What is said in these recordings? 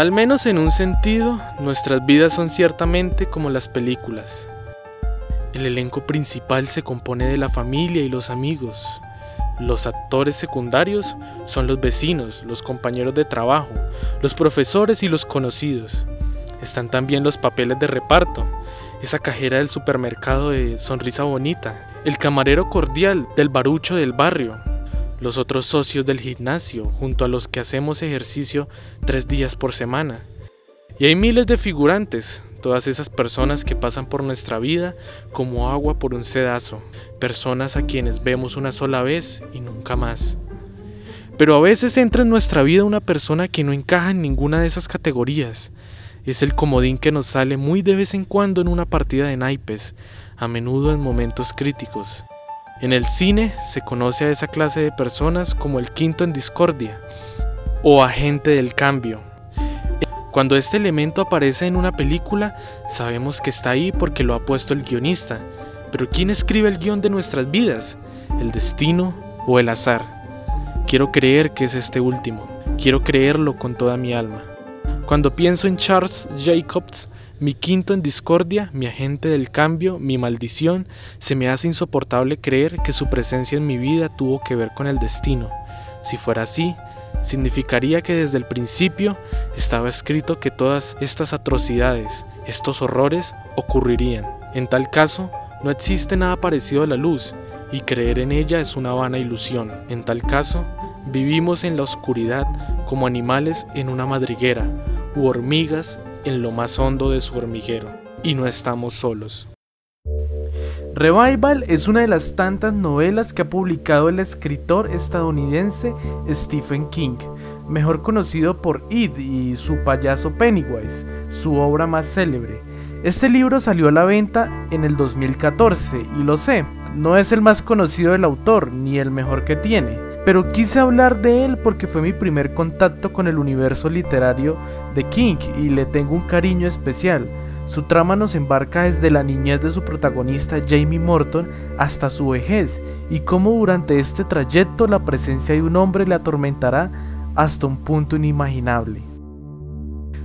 Al menos en un sentido, nuestras vidas son ciertamente como las películas. El elenco principal se compone de la familia y los amigos. Los actores secundarios son los vecinos, los compañeros de trabajo, los profesores y los conocidos. Están también los papeles de reparto, esa cajera del supermercado de sonrisa bonita, el camarero cordial del barucho del barrio, los otros socios del gimnasio, junto a los que hacemos ejercicio tres días por semana. Y hay miles de figurantes, todas esas personas que pasan por nuestra vida como agua por un sedazo, personas a quienes vemos una sola vez y nunca más. Pero a veces entra en nuestra vida una persona que no encaja en ninguna de esas categorías. Es el comodín que nos sale muy de vez en cuando en una partida de naipes, a menudo en momentos críticos. En el cine se conoce a esa clase de personas como el quinto en discordia o agente del cambio. Cuando este elemento aparece en una película, sabemos que está ahí porque lo ha puesto el guionista. Pero ¿quién escribe el guion de nuestras vidas? ¿El destino o el azar? Quiero creer que es este último. Quiero creerlo con toda mi alma. Cuando pienso en Charles Jacobs, mi quinto en discordia, mi agente del cambio, mi maldición, se me hace insoportable creer que su presencia en mi vida tuvo que ver con el destino. Si fuera así, significaría que desde el principio estaba escrito que todas estas atrocidades, estos horrores, ocurrirían. En tal caso, no existe nada parecido a la luz, y creer en ella es una vana ilusión. En tal caso, vivimos en la oscuridad como animales en una madriguera, u hormigas en lo más hondo de su hormiguero, y no estamos solos. Revival es una de las tantas novelas que ha publicado el escritor estadounidense Stephen King, mejor conocido por It y su payaso Pennywise, su obra más célebre. Este libro salió a la venta en el 2014 y lo sé, no es el más conocido del autor ni el mejor que tiene, pero quise hablar de él porque fue mi primer contacto con el universo literario de King y le tengo un cariño especial. Su trama nos embarca desde la niñez de su protagonista Jamie Morton hasta su vejez y cómo durante este trayecto la presencia de un hombre le atormentará hasta un punto inimaginable.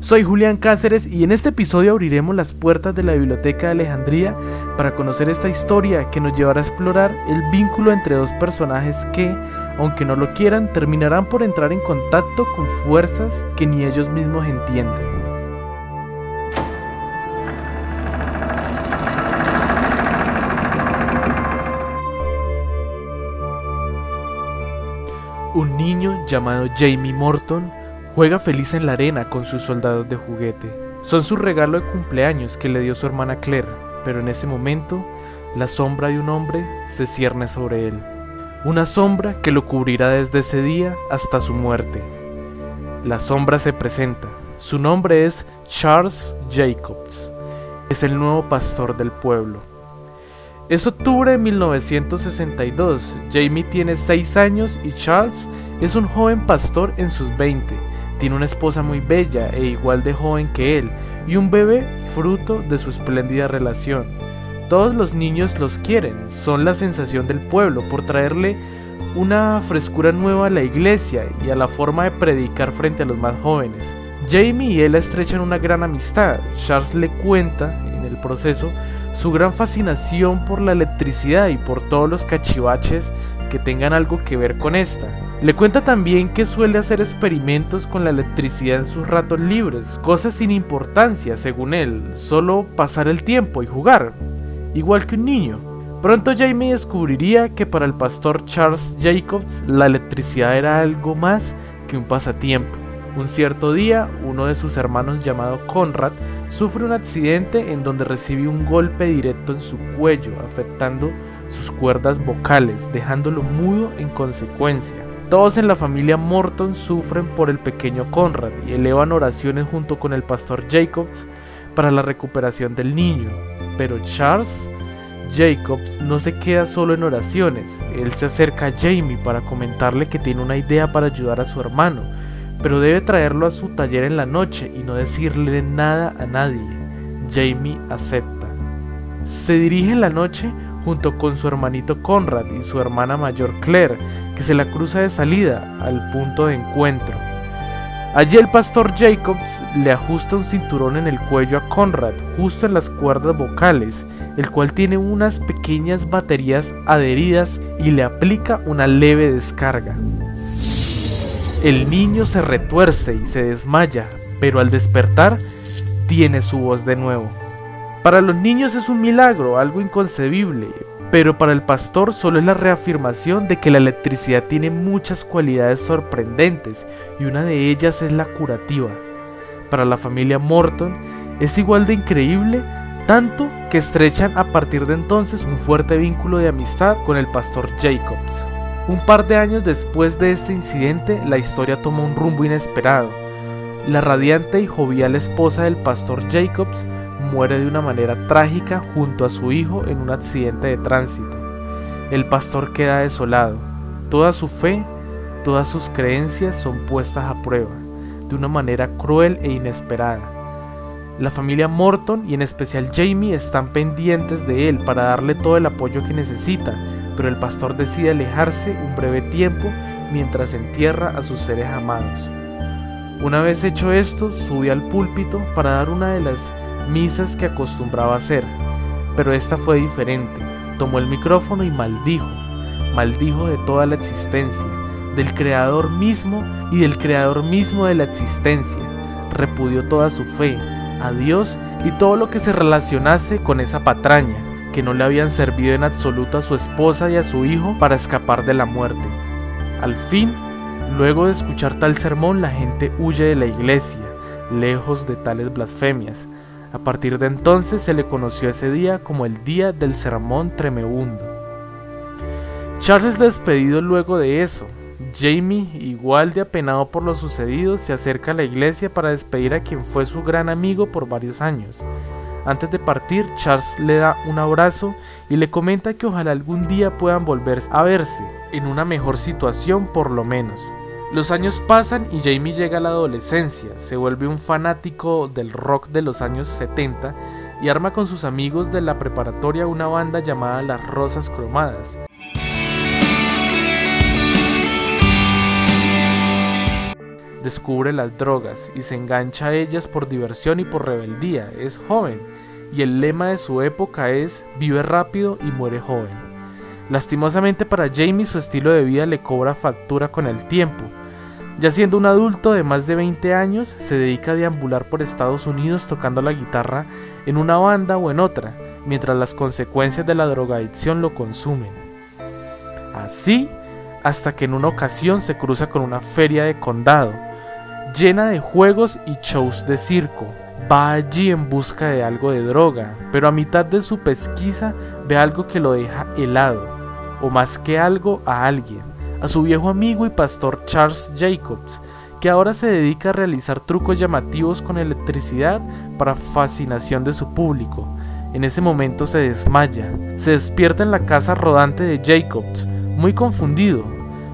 Soy Julián Cáceres y en este episodio abriremos las puertas de la Biblioteca de Alejandría para conocer esta historia que nos llevará a explorar el vínculo entre dos personajes que, aunque no lo quieran, terminarán por entrar en contacto con fuerzas que ni ellos mismos entienden. Un niño llamado Jamie Morton juega feliz en la arena con sus soldados de juguete. Son su regalo de cumpleaños que le dio su hermana Claire, pero en ese momento la sombra de un hombre se cierne sobre él una sombra que lo cubrirá desde ese día hasta su muerte. La sombra se presenta. Su nombre es Charles Jacobs. Es el nuevo pastor del pueblo. Es octubre de 1962. Jamie tiene 6 años y Charles es un joven pastor en sus 20. Tiene una esposa muy bella e igual de joven que él y un bebé fruto de su espléndida relación. Todos los niños los quieren, son la sensación del pueblo por traerle una frescura nueva a la iglesia y a la forma de predicar frente a los más jóvenes. Jamie y él estrechan una gran amistad. Charles le cuenta, en el proceso, su gran fascinación por la electricidad y por todos los cachivaches que tengan algo que ver con esta. Le cuenta también que suele hacer experimentos con la electricidad en sus ratos libres, cosas sin importancia según él, solo pasar el tiempo y jugar igual que un niño. Pronto Jamie descubriría que para el pastor Charles Jacobs la electricidad era algo más que un pasatiempo. Un cierto día, uno de sus hermanos llamado Conrad sufre un accidente en donde recibe un golpe directo en su cuello, afectando sus cuerdas vocales, dejándolo mudo en consecuencia. Todos en la familia Morton sufren por el pequeño Conrad y elevan oraciones junto con el pastor Jacobs para la recuperación del niño. Pero Charles Jacobs no se queda solo en oraciones, él se acerca a Jamie para comentarle que tiene una idea para ayudar a su hermano, pero debe traerlo a su taller en la noche y no decirle nada a nadie. Jamie acepta. Se dirige en la noche junto con su hermanito Conrad y su hermana mayor Claire, que se la cruza de salida al punto de encuentro. Allí el pastor Jacobs le ajusta un cinturón en el cuello a Conrad, justo en las cuerdas vocales, el cual tiene unas pequeñas baterías adheridas y le aplica una leve descarga. El niño se retuerce y se desmaya, pero al despertar tiene su voz de nuevo. Para los niños es un milagro, algo inconcebible, pero para el pastor solo es la reafirmación de que la electricidad tiene muchas cualidades sorprendentes y una de ellas es la curativa. Para la familia Morton es igual de increíble, tanto que estrechan a partir de entonces un fuerte vínculo de amistad con el pastor Jacobs. Un par de años después de este incidente, la historia toma un rumbo inesperado. La radiante y jovial esposa del pastor Jacobs muere de una manera trágica junto a su hijo en un accidente de tránsito. El pastor queda desolado. Toda su fe, todas sus creencias son puestas a prueba, de una manera cruel e inesperada. La familia Morton y en especial Jamie están pendientes de él para darle todo el apoyo que necesita, pero el pastor decide alejarse un breve tiempo mientras entierra a sus seres amados. Una vez hecho esto, sube al púlpito para dar una de las misas que acostumbraba hacer, pero esta fue diferente. Tomó el micrófono y maldijo, maldijo de toda la existencia, del Creador mismo y del Creador mismo de la existencia. Repudió toda su fe, a Dios y todo lo que se relacionase con esa patraña, que no le habían servido en absoluto a su esposa y a su hijo para escapar de la muerte. Al fin, luego de escuchar tal sermón, la gente huye de la iglesia, lejos de tales blasfemias, a partir de entonces se le conoció ese día como el Día del Sermón Tremebundo. Charles es despedido luego de eso. Jamie, igual de apenado por lo sucedido, se acerca a la iglesia para despedir a quien fue su gran amigo por varios años. Antes de partir, Charles le da un abrazo y le comenta que ojalá algún día puedan volver a verse, en una mejor situación por lo menos. Los años pasan y Jamie llega a la adolescencia, se vuelve un fanático del rock de los años 70 y arma con sus amigos de la preparatoria una banda llamada Las Rosas Cromadas. Descubre las drogas y se engancha a ellas por diversión y por rebeldía. Es joven y el lema de su época es vive rápido y muere joven. Lastimosamente para Jamie su estilo de vida le cobra factura con el tiempo. Ya siendo un adulto de más de 20 años, se dedica a deambular por Estados Unidos tocando la guitarra en una banda o en otra, mientras las consecuencias de la drogadicción lo consumen. Así, hasta que en una ocasión se cruza con una feria de condado, llena de juegos y shows de circo. Va allí en busca de algo de droga, pero a mitad de su pesquisa ve algo que lo deja helado o más que algo a alguien, a su viejo amigo y pastor Charles Jacobs, que ahora se dedica a realizar trucos llamativos con electricidad para fascinación de su público. En ese momento se desmaya, se despierta en la casa rodante de Jacobs, muy confundido.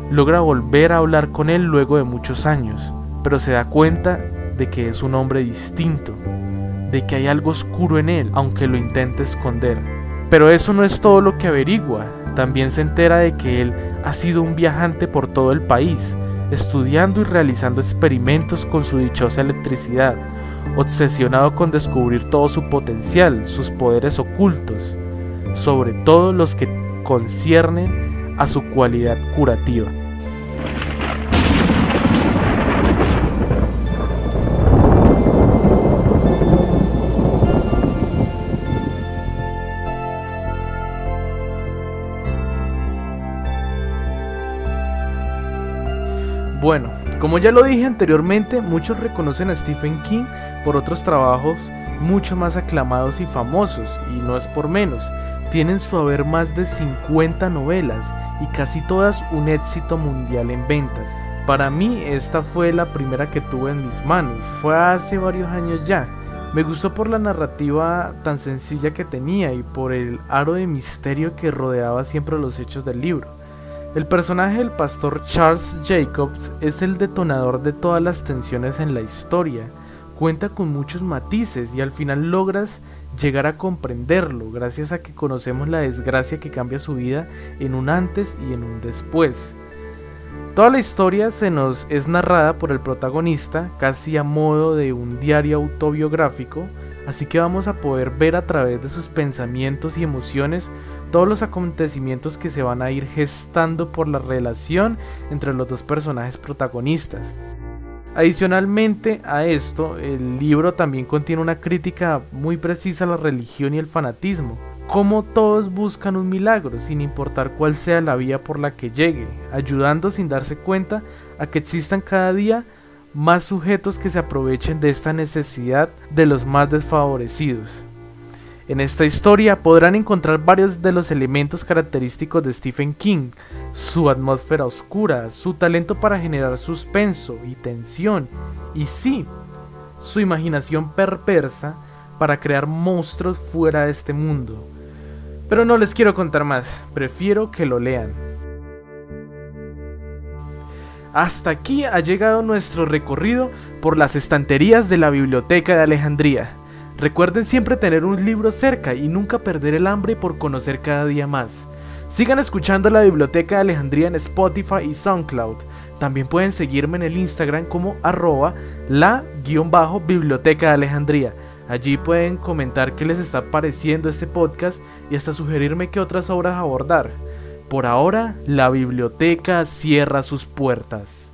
Logra volver a hablar con él luego de muchos años, pero se da cuenta de que es un hombre distinto, de que hay algo oscuro en él, aunque lo intente esconder. Pero eso no es todo lo que averigua. También se entera de que él ha sido un viajante por todo el país, estudiando y realizando experimentos con su dichosa electricidad, obsesionado con descubrir todo su potencial, sus poderes ocultos, sobre todo los que conciernen a su cualidad curativa. Como ya lo dije anteriormente, muchos reconocen a Stephen King por otros trabajos mucho más aclamados y famosos, y no es por menos. Tienen su haber más de 50 novelas y casi todas un éxito mundial en ventas. Para mí esta fue la primera que tuve en mis manos, fue hace varios años ya. Me gustó por la narrativa tan sencilla que tenía y por el aro de misterio que rodeaba siempre los hechos del libro. El personaje del pastor Charles Jacobs es el detonador de todas las tensiones en la historia. Cuenta con muchos matices y al final logras llegar a comprenderlo gracias a que conocemos la desgracia que cambia su vida en un antes y en un después. Toda la historia se nos es narrada por el protagonista, casi a modo de un diario autobiográfico, así que vamos a poder ver a través de sus pensamientos y emociones todos los acontecimientos que se van a ir gestando por la relación entre los dos personajes protagonistas. Adicionalmente a esto, el libro también contiene una crítica muy precisa a la religión y el fanatismo, cómo todos buscan un milagro sin importar cuál sea la vía por la que llegue, ayudando sin darse cuenta a que existan cada día más sujetos que se aprovechen de esta necesidad de los más desfavorecidos. En esta historia podrán encontrar varios de los elementos característicos de Stephen King, su atmósfera oscura, su talento para generar suspenso y tensión, y sí, su imaginación perversa para crear monstruos fuera de este mundo. Pero no les quiero contar más, prefiero que lo lean. Hasta aquí ha llegado nuestro recorrido por las estanterías de la Biblioteca de Alejandría. Recuerden siempre tener un libro cerca y nunca perder el hambre por conocer cada día más. Sigan escuchando la Biblioteca de Alejandría en Spotify y SoundCloud. También pueden seguirme en el Instagram como arroba la-biblioteca de Alejandría. Allí pueden comentar qué les está pareciendo este podcast y hasta sugerirme qué otras obras abordar. Por ahora, la biblioteca cierra sus puertas.